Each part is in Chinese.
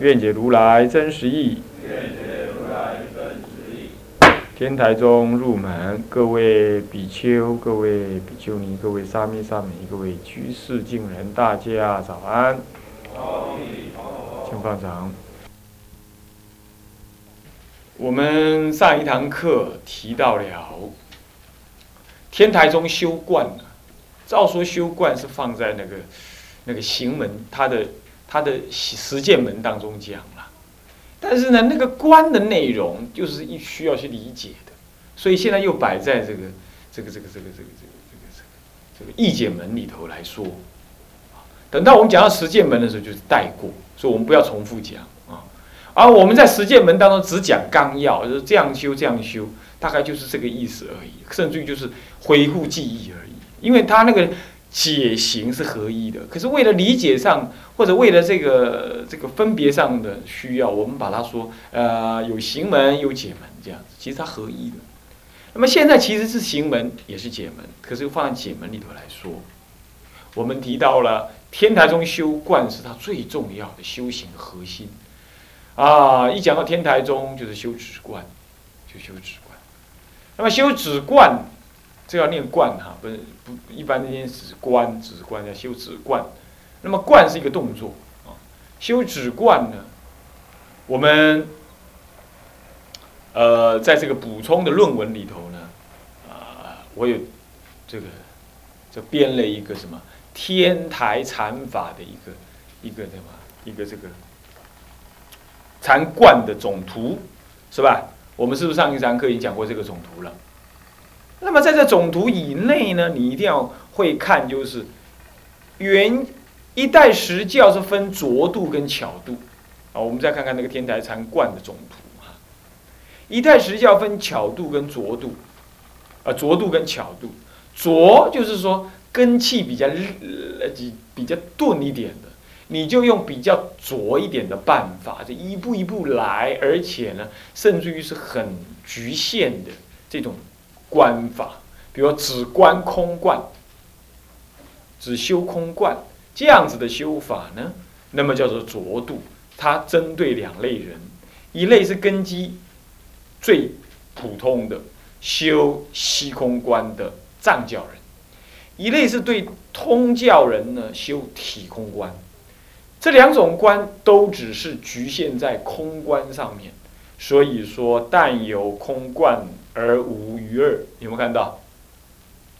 愿解如来真实义。天台中入门，各位比丘、各位比丘尼、各位沙弥、沙弥、各位居士、敬人，大家早安。请放掌。我们上一堂课提到了天台中修观照说修观是放在那个那个行门，他的他的实践门当中讲了，但是呢，那个观的内容就是一需要去理解的，所以现在又摆在这个这个这个这个这个这个这个这个义解门里头来说，等到我们讲到实践门的时候，就是带过，所以我们不要重复讲。啊。而我们在实践门当中只讲纲要，就是这样修这样修，大概就是这个意思而已，甚至于就是恢复记忆而已。因为他那个解行是合一的，可是为了理解上或者为了这个这个分别上的需要，我们把它说呃有行门有解门这样子，其实它合一的。那么现在其实是行门也是解门，可是放在解门里头来说，我们提到了天台中修观是它最重要的修行核心啊！一讲到天台中就是修止观，就修止观。那么修止观。这要念观哈，不是不一般那些止观止观要修止观，那么观是一个动作啊，修止观呢，我们呃在这个补充的论文里头呢，啊，我有这个就编了一个什么天台禅法的一个一个什么一个这个禅观的总图，是吧？我们是不是上一堂课已经讲过这个总图了？那么在这总图以内呢，你一定要会看，就是原一代石教是分浊度跟巧度啊。我们再看看那个天台禅观的总图哈，一代石教分巧度跟浊度啊，浊度跟巧度。浊就是说根气比较呃比较钝一点的，你就用比较浊一点的办法，就一步一步来，而且呢，甚至于是很局限的这种。观法，比如只观空观，只修空观这样子的修法呢，那么叫做浊度。它针对两类人，一类是根基最普通的修虚空观的藏教人，一类是对通教人呢修体空观。这两种观都只是局限在空观上面，所以说但有空观。而无余二，有没有看到？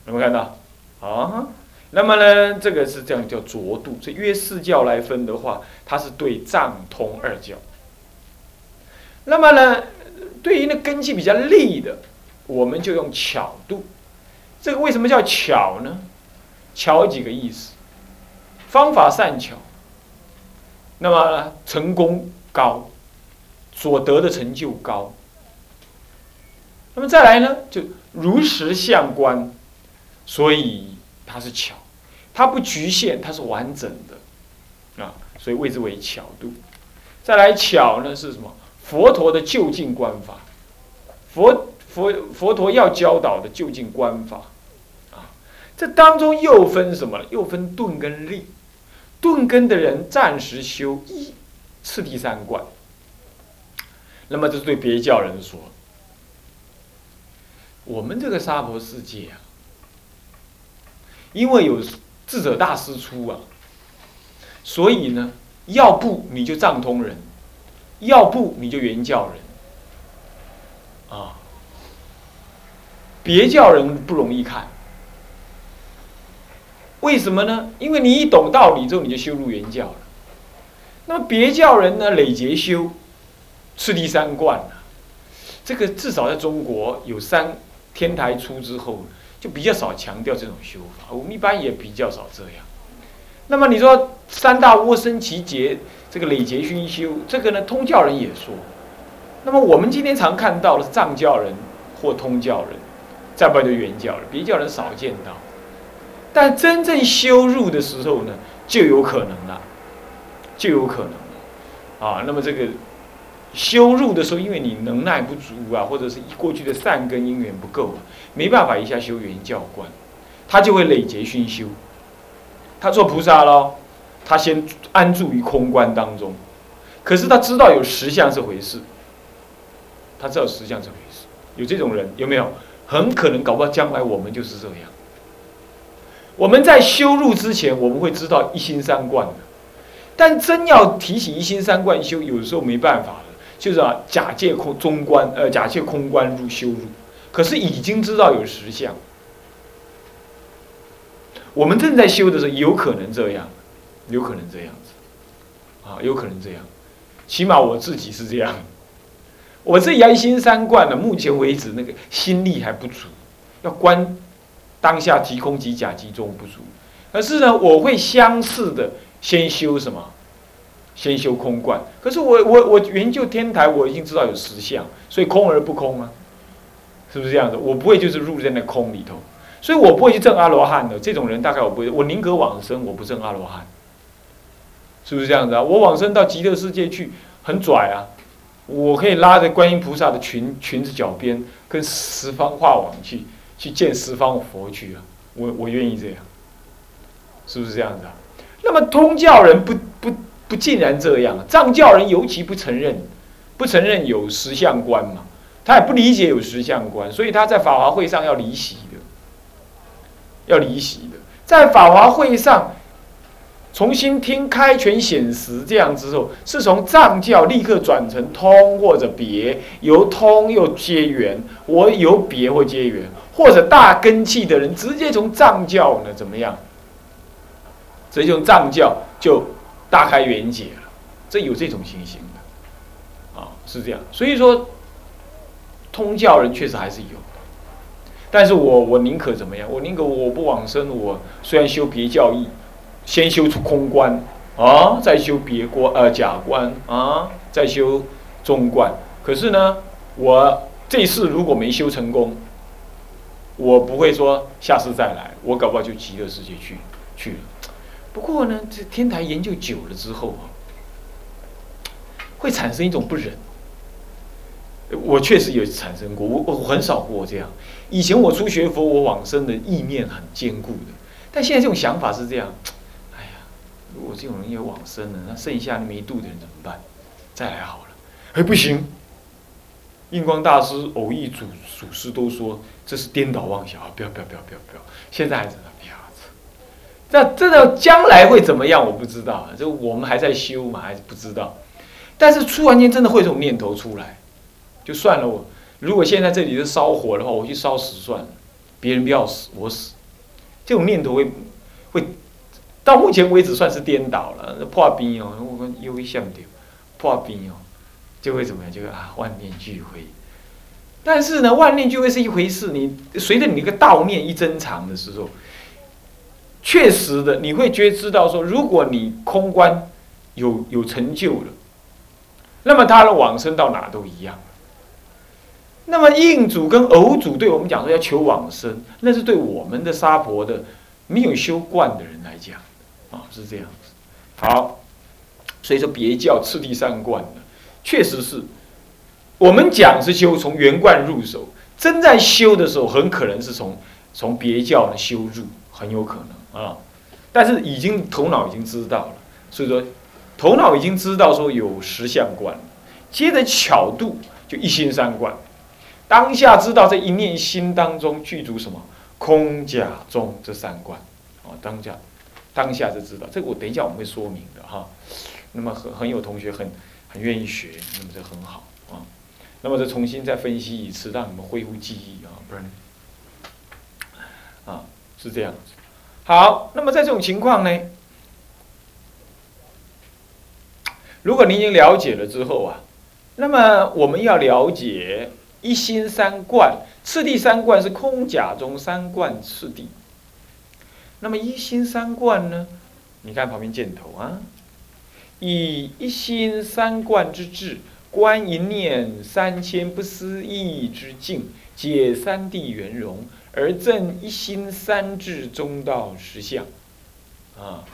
有没有看到？啊，那么呢，这个是这样叫浊度。这约四教来分的话，它是对藏通二教。那么呢，对于那根基比较利的，我们就用巧度。这个为什么叫巧呢？巧几个意思？方法善巧，那么成功高，所得的成就高。那么再来呢，就如实相关，所以它是巧，它不局限，它是完整的，啊，所以谓之为巧度。再来巧呢是什么？佛陀的就近观法，佛佛佛陀要教导的就近观法，啊，这当中又分什么？又分钝跟力，钝根的人暂时修一次第三观，那么这是对别教人说。我们这个娑婆世界啊，因为有智者大师出啊，所以呢，要不你就藏通人，要不你就原教人，啊，别教人不容易看。为什么呢？因为你一懂道理之后，你就修入原教了。那么别教人呢，累劫修，次第三观啊，这个至少在中国有三。天台出之后，就比较少强调这种修法。我们一般也比较少这样。那么你说三大窝生其节，这个累劫熏修，这个呢通教人也说。那么我们今天常看到的是藏教人或通教人，再不然就原教人，别教人少见到。但真正修入的时候呢，就有可能了，就有可能了啊。那么这个修入的时候，因为你能耐不足啊，或者是过去的善根因缘不够啊，没办法一下修原教观，他就会累劫熏修。他做菩萨喽，他先安住于空观当中，可是他知道有实相这回事，他知道实相这回事，有这种人有没有？很可能搞不好将来我们就是这样。我们在修入之前，我们会知道一心三观的，但真要提起一心三观修，有时候没办法了，就是啊，假借空中观，呃，假借空观入修入，可是已经知道有实相。我们正在修的时候，有可能这样，有可能这样子，啊，有可能这样，起码我自己是这样。我这一心三观呢，目前为止那个心力还不足，要观当下即空即假即中不足。可是呢，我会相似的先修什么？先修空观。可是我我我研究天台，我已经知道有实相，所以空而不空啊，是不是这样子？我不会就是入在那空里头。所以我不会去证阿罗汉的，这种人大概我不会，我宁可往生，我不证阿罗汉，是不是这样子啊？我往生到极乐世界去，很拽啊！我可以拉着观音菩萨的裙裙子脚边，跟十方化网去去见十方佛去啊！我我愿意这样，是不是这样子啊？那么通教人不不不竟然这样，藏教人尤其不承认，不承认有实相观嘛，他也不理解有实相观，所以他在法华会上要离席的。要离席的，在法华会上重新听开权显实，这样之后，是从藏教立刻转成通或者别，由通又接缘，我由别或接缘，或者大根器的人直接从藏教呢怎么样？直接从藏教就大开圆解了，这有这种情形的，啊，是这样。所以说，通教人确实还是有的。但是我我宁可怎么样？我宁可我不往生，我虽然修别教义，先修出空观啊，再修别观呃假观啊，再修中观。可是呢，我这次如果没修成功，我不会说下次再来，我搞不好就极乐世界去去了。不过呢，这天台研究久了之后啊，会产生一种不忍。我确实有产生过，我我很少过这样。以前我初学佛，我往生的意念很坚固的，但现在这种想法是这样：，哎呀，如果这种人也往生了，那剩下那么一度的人怎么办？再来好了，哎，不行。印光大师、偶遇祖祖师都说这是颠倒妄想，不要不要不要不要不要！现在还是不要。这这个将来会怎么样？我不知道，就我们还在修嘛，还是不知道。但是突然间真的会这种念头出来。就算了，我如果现在这里是烧火的话，我去烧死算了，别人不要死，我死，这种念头会会到目前为止算是颠倒了，破冰哦，我跟有一项的破冰哦，就会怎么样？就会啊，万念俱灰。但是呢，万念俱灰是一回事，你随着你那个道念一增长的时候，确实的，你会觉知道说，如果你空观有有成就了，那么他的往生到哪都一样。那么印主跟偶主对我们讲说要求往生，那是对我们的沙婆的没有修惯的人来讲，啊是这样子。好，所以说别教次第三观的，确实是我们讲是修从圆观入手，真在修的时候，很可能是从从别教的修入，很有可能啊。但是已经头脑已经知道了，所以说头脑已经知道说有十相观，接着巧度就一心三观。当下知道这一念心当中具足什么空假中这三观，啊，当下当下就知道这个我等一下我们会说明的哈。那么很很有同学很很愿意学，那么这很好啊。那么再重新再分析一次，让你们恢复记忆啊，不然啊是这样子。好，那么在这种情况呢，如果您已经了解了之后啊，那么我们要了解。一心三观，次第三观是空假中三观次第。那么一心三观呢？你看旁边箭头啊，以一心三观之志，观一念三千不思议之境，解三谛圆融，而正一心三智中道实相，啊。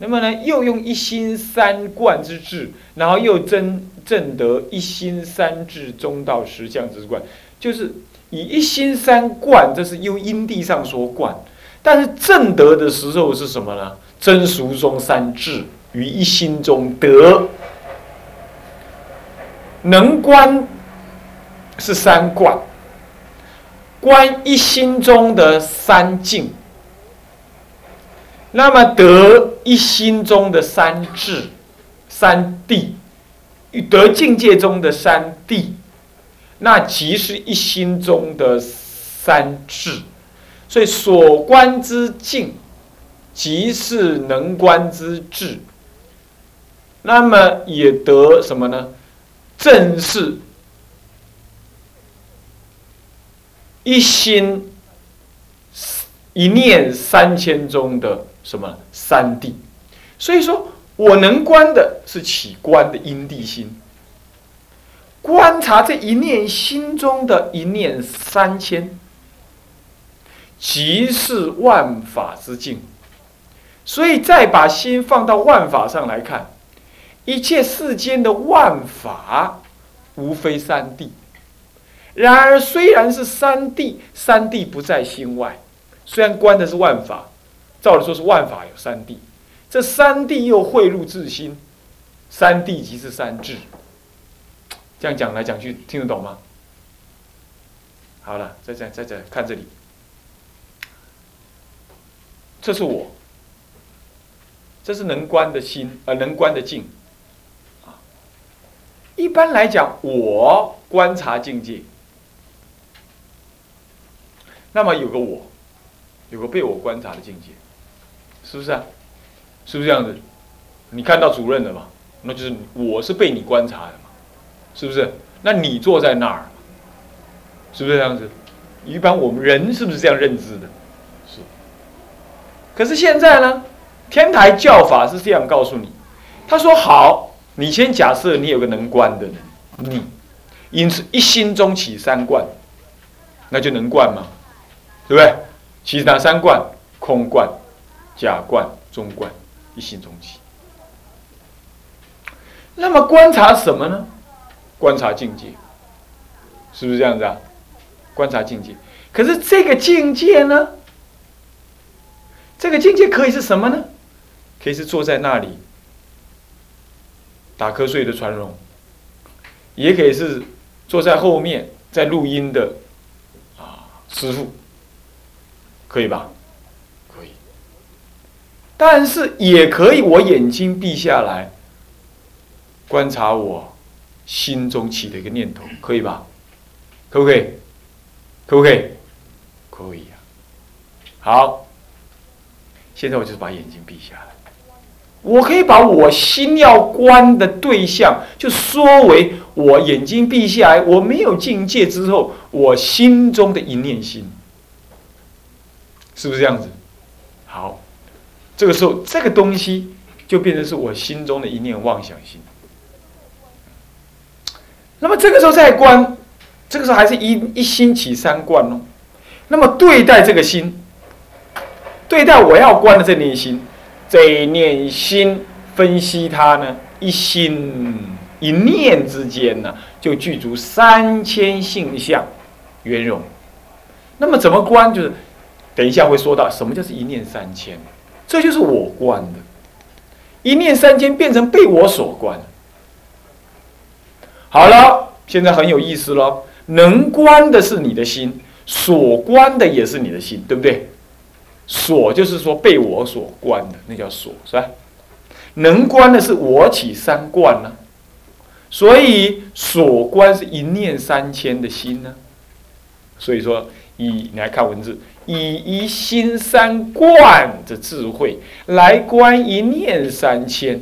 那么呢，又用一心三观之智，然后又真正得一心三智中道实相之观，就是以一心三观，这是用因地上说观，但是正得的时候是什么呢？真俗中三智于一心中得，能观是三观，观一心中的三境。那么得一心中的三智、三谛，得境界中的三谛，那即是一心中的三智。所以所观之境，即是能观之智。那么也得什么呢？正是一心一念三千中的。什么三谛？所以说我能观的是起观的因地心，观察这一念心中的一念三千，即是万法之境。所以再把心放到万法上来看，一切世间的万法，无非三谛。然而虽然是三谛，三谛不在心外，虽然观的是万法。照理说是万法有三谛，这三谛又汇入自心，三谛即是三智。这样讲来讲去，听得懂吗？好了，再再再再看这里，这是我，这是能观的心，呃，能观的境。一般来讲，我观察境界，那么有个我，有个被我观察的境界。是不是啊？是不是这样子？你看到主任了嘛？那就是我是被你观察的嘛？是不是？那你坐在那儿，是不是这样子？一般我们人是不是这样认知的？是。可是现在呢？天台教法是这样告诉你：他说好，你先假设你有个能观的人，你因此一心中起三观，那就能观吗？对不对？其实哪三观？空观。假观、中观，一心中起。那么观察什么呢？观察境界，是不是这样子啊？观察境界。可是这个境界呢？这个境界可以是什么呢？可以是坐在那里打瞌睡的传荣，也可以是坐在后面在录音的啊师傅，可以吧？可以但是也可以，我眼睛闭下来，观察我心中起的一个念头，可以吧？可不可以？可不可以？可以呀。好，现在我就是把眼睛闭下来，我可以把我心要观的对象，就说为我眼睛闭下来，我没有境界之后，我心中的一念心，是不是这样子？好。这个时候，这个东西就变成是我心中的一念妄想心。那么这个时候再观，这个时候还是一一心起三观哦。那么对待这个心，对待我要观的这念心，这一念心分析它呢，一心一念之间呢，就具足三千性相圆融。那么怎么观？就是等一下会说到什么叫是一念三千。这就是我观的，一念三千变成被我所观。好了，现在很有意思了。能观的是你的心，所观的也是你的心，对不对？所就是说被我所观的，那叫所，是吧？能观的是我起三观呢，所以所观是一念三千的心呢。所以说，以你来看文字。以一心三观的智慧来观一念三千，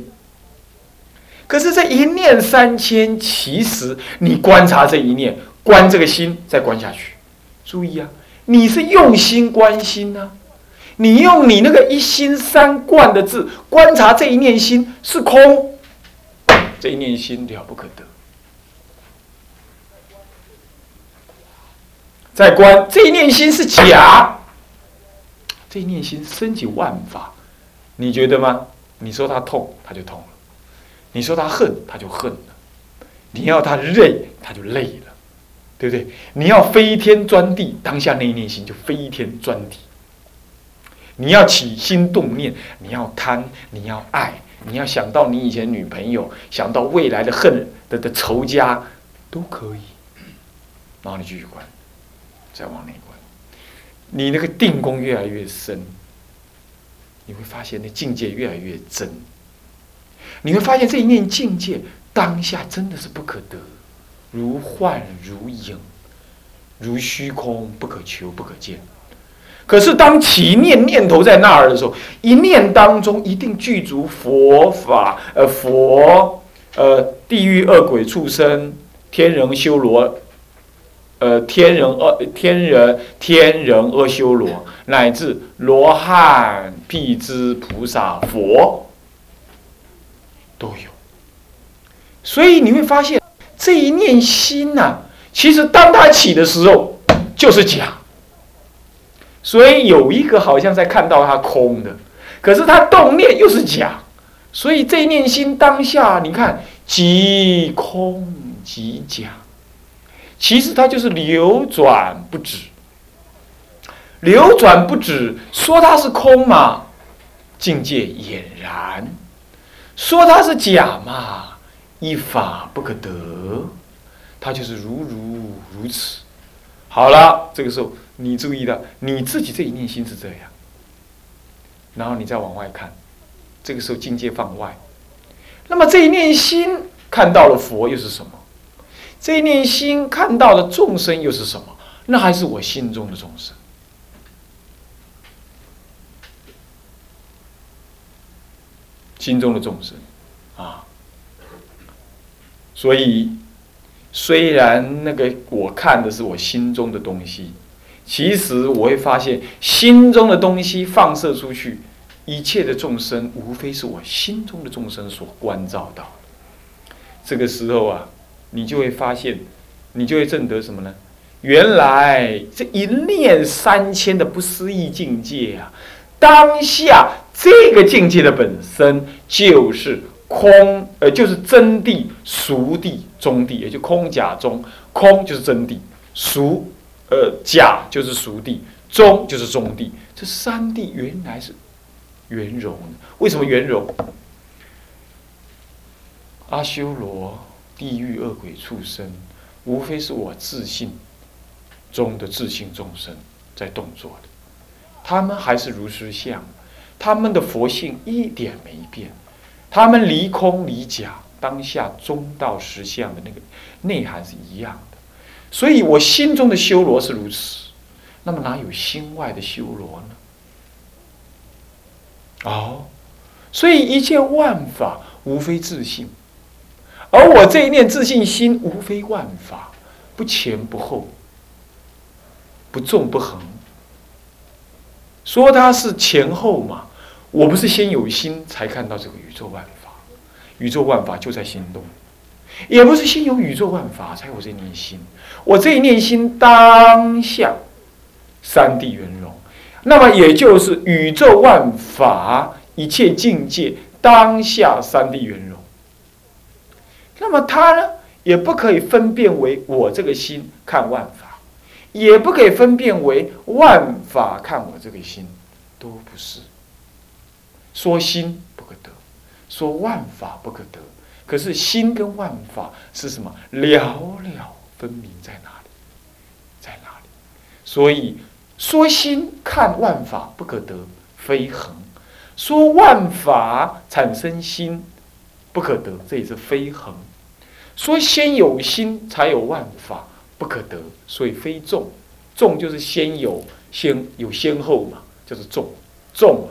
可是这一念三千，其实你观察这一念，观这个心，再观下去，注意啊，你是用心观心呢，你用你那个一心三观的字观察这一念心是空，这一念心了不可得。再观这一念心是假，这一念心升起万法，你觉得吗？你说他痛，他就痛了；你说他恨，他就恨了；你要他累，他就累了，对不对？你要飞天钻地，当下那一念心就飞天钻地。你要起心动念，你要贪，你要爱，你要想到你以前女朋友，想到未来的恨的的仇家，都可以。然后你继续观，再往内观，你那个定功越来越深，你会发现那境界越来越真。你会发现这一念境界当下真的是不可得，如幻如影，如虚空，不可求，不可见。可是，当起念念头在那儿的时候，一念当中一定具足佛法，呃，佛，呃，地狱恶鬼畜生，天人修罗，呃，天人恶天人天人阿修罗，乃至罗汉、辟支菩萨、佛都有。所以你会发现，这一念心呐，其实当它起的时候，就是假。所以有一个好像在看到它空的，可是它动念又是假，所以这一念心当下，你看即空即假，其实它就是流转不止，流转不止，说它是空嘛，境界俨然；说它是假嘛，一法不可得，它就是如如如此。好了，这个时候。你注意到你自己这一念心是这样，然后你再往外看，这个时候境界放外，那么这一念心看到了佛又是什么？这一念心看到的众生又是什么？那还是我心中的众生，心中的众生啊。所以虽然那个我看的是我心中的东西。其实我会发现，心中的东西放射出去，一切的众生，无非是我心中的众生所关照到的。这个时候啊，你就会发现，你就会证得什么呢？原来这一念三千的不思议境界啊，当下这个境界的本身就是空，呃，就是真谛、俗谛、中谛，也就空假中，空就是真谛，俗。呃，假就是俗谛，中就是中谛，这三谛原来是圆融的。为什么圆融？阿修罗、地狱、恶鬼、畜生，无非是我自信中的自信众生在动作的，他们还是如实相，他们的佛性一点没变，他们离空离假，当下中道实相的那个内涵是一样的。所以我心中的修罗是如此，那么哪有心外的修罗呢？哦，所以一切万法无非自信，而我这一念自信心无非万法，不前不后，不纵不横。说它是前后嘛，我不是先有心才看到这个宇宙万法，宇宙万法就在心中。也不是先有宇宙万法才有这念心，我这一念心当下三谛圆融，那么也就是宇宙万法一切境界当下三谛圆融。那么它呢，也不可以分辨为我这个心看万法，也不可以分辨为万法看我这个心，都不是。说心不可得，说万法不可得。可是心跟万法是什么？了了分明在哪里？在哪里？所以说心看万法不可得，非恒；说万法产生心不可得，这也是非恒；说先有心才有万法不可得，所以非众。众就是先有先有先后嘛，就是众。众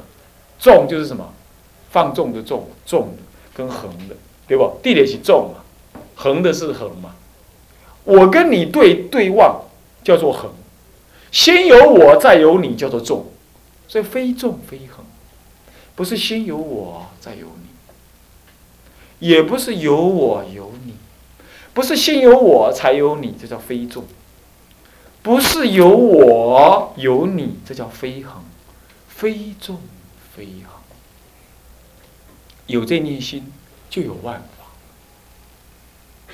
众就是什么？放纵的纵，纵跟横的。对不？地点是纵嘛，横的是横嘛。我跟你对对望，叫做横。先有我，再有你，叫做纵。所以非纵非横，不是先有我再有你，也不是有我有你，不是先有我才有你，这叫非众；不是有我有你，这叫非恒，非众非恒。有这念心，就有万法；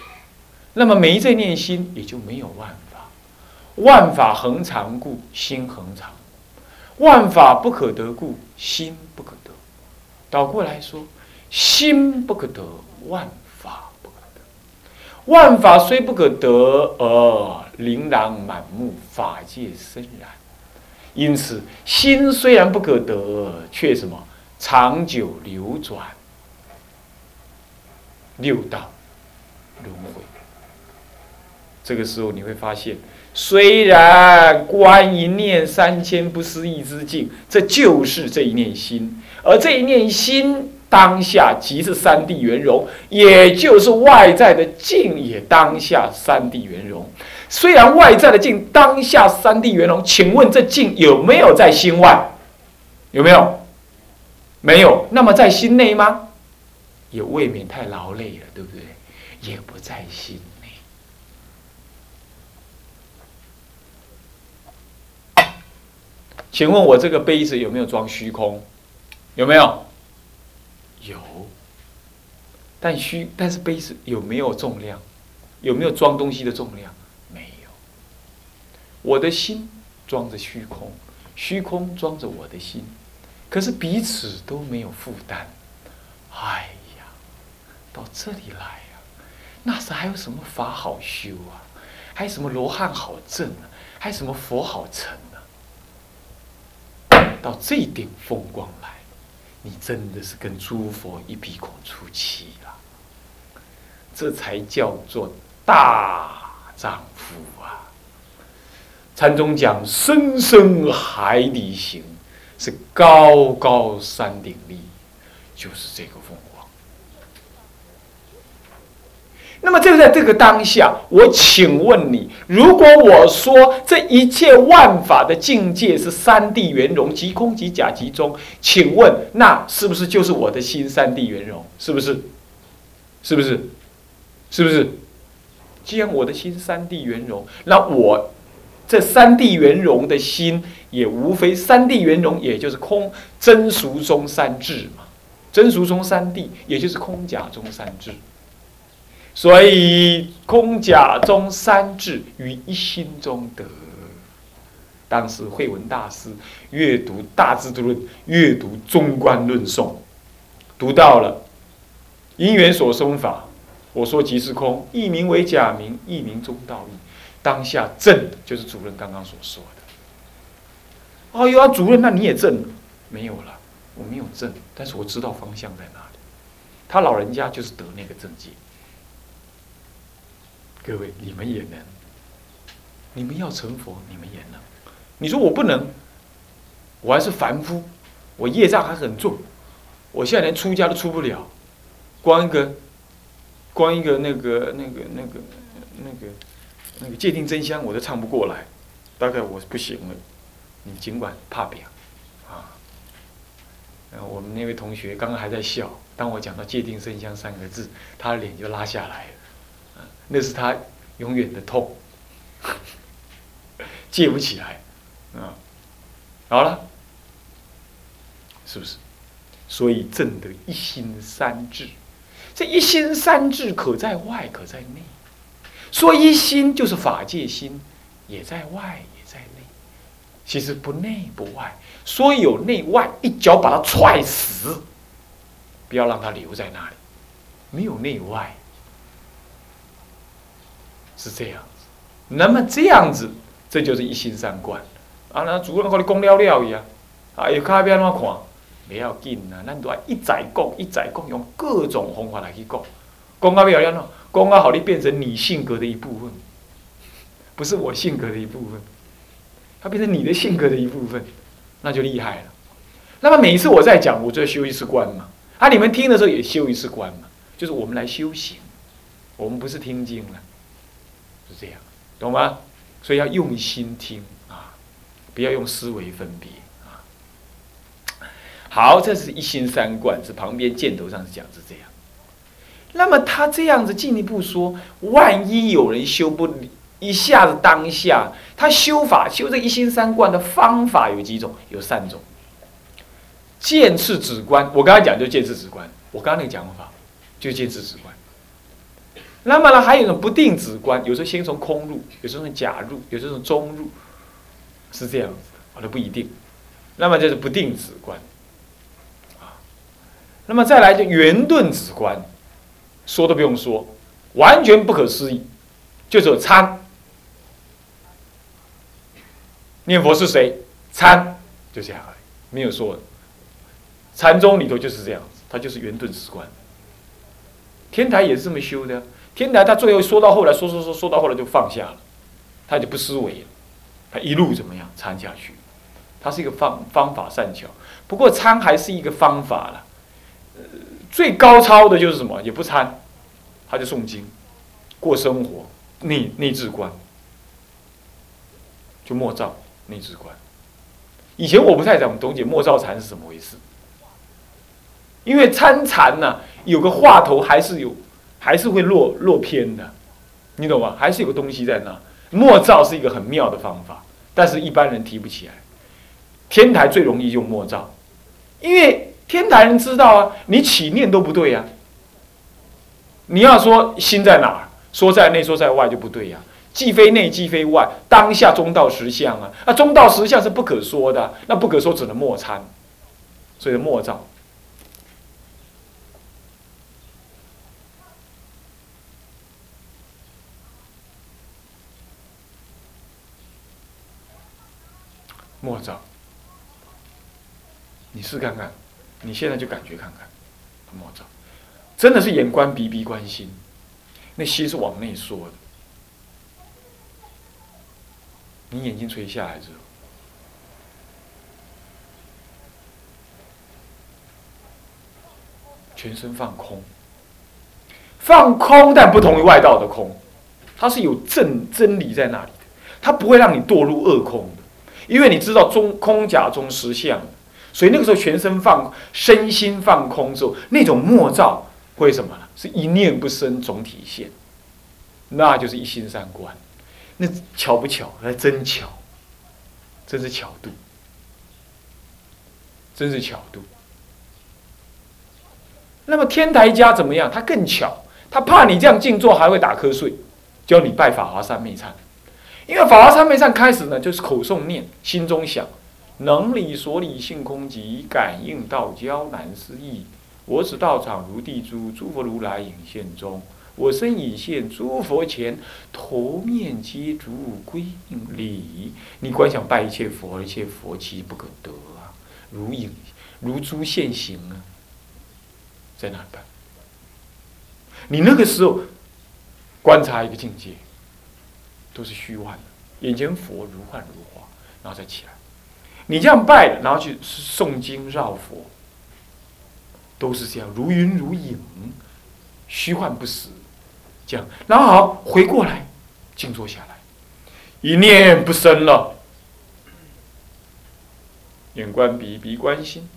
那么没这念心，也就没有万法。万法恒常故，心恒常。万法不可得故，心不可得。倒过来说，心不可得，万。万法虽不可得，而琳琅满目，法界森然。因此，心虽然不可得，却什么长久流转六道轮回。这个时候，你会发现。虽然观一念三千不思议之境，这就是这一念心，而这一念心当下即是三地圆融，也就是外在的境也当下三地圆融。虽然外在的境当下三地圆融，请问这境有没有在心外？有没有？没有。那么在心内吗？也未免太劳累了，对不对？也不在心内。请问我这个杯子有没有装虚空？有没有？有。但虚，但是杯子有没有重量？有没有装东西的重量？没有。我的心装着虚空，虚空装着我的心，可是彼此都没有负担。哎呀，到这里来呀，那时还有什么法好修啊？还有什么罗汉好证啊？还有什么佛好成？到这顶风光来，你真的是跟诸佛一鼻孔出气了。这才叫做大丈夫啊！禅宗讲深深海底行，是高高山顶立，就是这个风。那么，就在这个当下，我请问你：如果我说这一切万法的境界是三地圆融，即空即假即中，请问那是不是就是我的心三地圆融？是不是？是不是？是不是？既然我的心三地圆融，那我这三地圆融的心也无非三地圆融，也就是空真俗中三智嘛。真俗中三地，也就是空假中三智。所以空假中三智于一心中得。当时慧文大师阅读《大智度论》，阅读《中观论颂》，读到了因缘所生法，我说即是空，一名为假名，一名中道义。当下正就是主任刚刚所说的。哦哟，啊，主任，那你也正？没有了，我没有正，但是我知道方向在哪里。他老人家就是得那个正界。各位，你们也能。你们要成佛，你们也能。你说我不能，我还是凡夫，我业障还很重，我现在连出家都出不了，光一个，光一个那个那个那个那个那个界定真香，我都唱不过来，大概我不行了。你尽管怕表，啊，然后我们那位同学刚刚还在笑，当我讲到界定真香三个字，他的脸就拉下来了。那是他永远的痛，戒不起来，啊，好了，是不是？所以正得一心三智，这一心三智可在外，可在内。说一心就是法界心，也在外，也在内。其实不内不外，说有内外，一脚把它踹死，不要让它留在那里，没有内外。是这样子，那么这样子，这就是一心三观。啊，那主任和你讲了了一样，啊，有卡边怎看？不要紧啊，咱都要一再讲，一再讲，用各种方法来去讲。讲到表演咯，讲到好，你变成你性格的一部分，不是我性格的一部分，它变成你的性格的一部分，那就厉害了。那么每一次我在讲，我就要修一次观嘛。啊，你们听的时候也修一次观嘛，就是我们来修行，我们不是听经了。这样，懂吗？所以要用心听啊，不要用思维分别啊。好，这是一心三观，是旁边箭头上是讲是这样。那么他这样子进一步说，万一有人修不一下子当下，他修法修这一心三观的方法有几种？有三种。见次止观，我刚才讲就见次止观，我刚刚那个讲法就见次止观。那么呢，还有一种不定止观，有时候先从空入，有时候从假入，有时候从中入，是这样子，我都不一定。那么就是不定止观，啊，那么再来就圆顿止观，说都不用说，完全不可思议，就只有参。念佛是谁？参，就这样而已，没有说。禅宗里头就是这样子，他就是圆顿止观。天台也是这么修的，天台他最后说到后来，说说说说到后来就放下了，他就不思维了，他一路怎么样参下去？他是一个方方法善巧，不过参还是一个方法了。呃，最高超的就是什么？也不参，他就诵经，过生活，内内治观，就莫照内治观。以前我不太懂懂解莫照禅是怎么回事。因为参禅呢，有个话头还是有，还是会落落偏的，你懂吗？还是有个东西在那。默照是一个很妙的方法，但是一般人提不起来。天台最容易用默照，因为天台人知道啊，你起念都不对呀。你要说心在哪儿，说在内，说在外就不对呀。既非内，既非外，当下中道实相啊。那中道实相是不可说的，那不可说只能默参，所以默照。莫照，你试看看，你现在就感觉看看，莫照，真的是眼观鼻，鼻观心，那心是往内缩的。你眼睛垂下来之后，全身放空，放空，但不同于外道的空，它是有正真理在那里的，它不会让你堕入恶空的。因为你知道中空假中实相，所以那个时候全身放身心放空之后，那种默照会什么呢？是一念不生总体现，那就是一心三观。那巧不巧？那真巧，真是巧度，真是巧度。那么天台家怎么样？他更巧，他怕你这样静坐还会打瞌睡，教你拜法华三昧忏。因为法华三昧上开始呢，就是口诵念，心中想，能理所理性空寂，感应道交难思议。我此道场如地珠，诸佛如来影现中。我身已现诸佛前，头面皆足归应礼。你观想拜一切佛，一切佛其不可得啊，如影如珠现形啊，在哪办？你那个时候观察一个境界。都是虚幻的，眼前佛如幻如化，然后再起来。你这样拜，然后去诵经绕佛，都是这样，如云如影，虚幻不死，这样。然后好回过来，静坐下来，一念不生了，眼观鼻，鼻观心。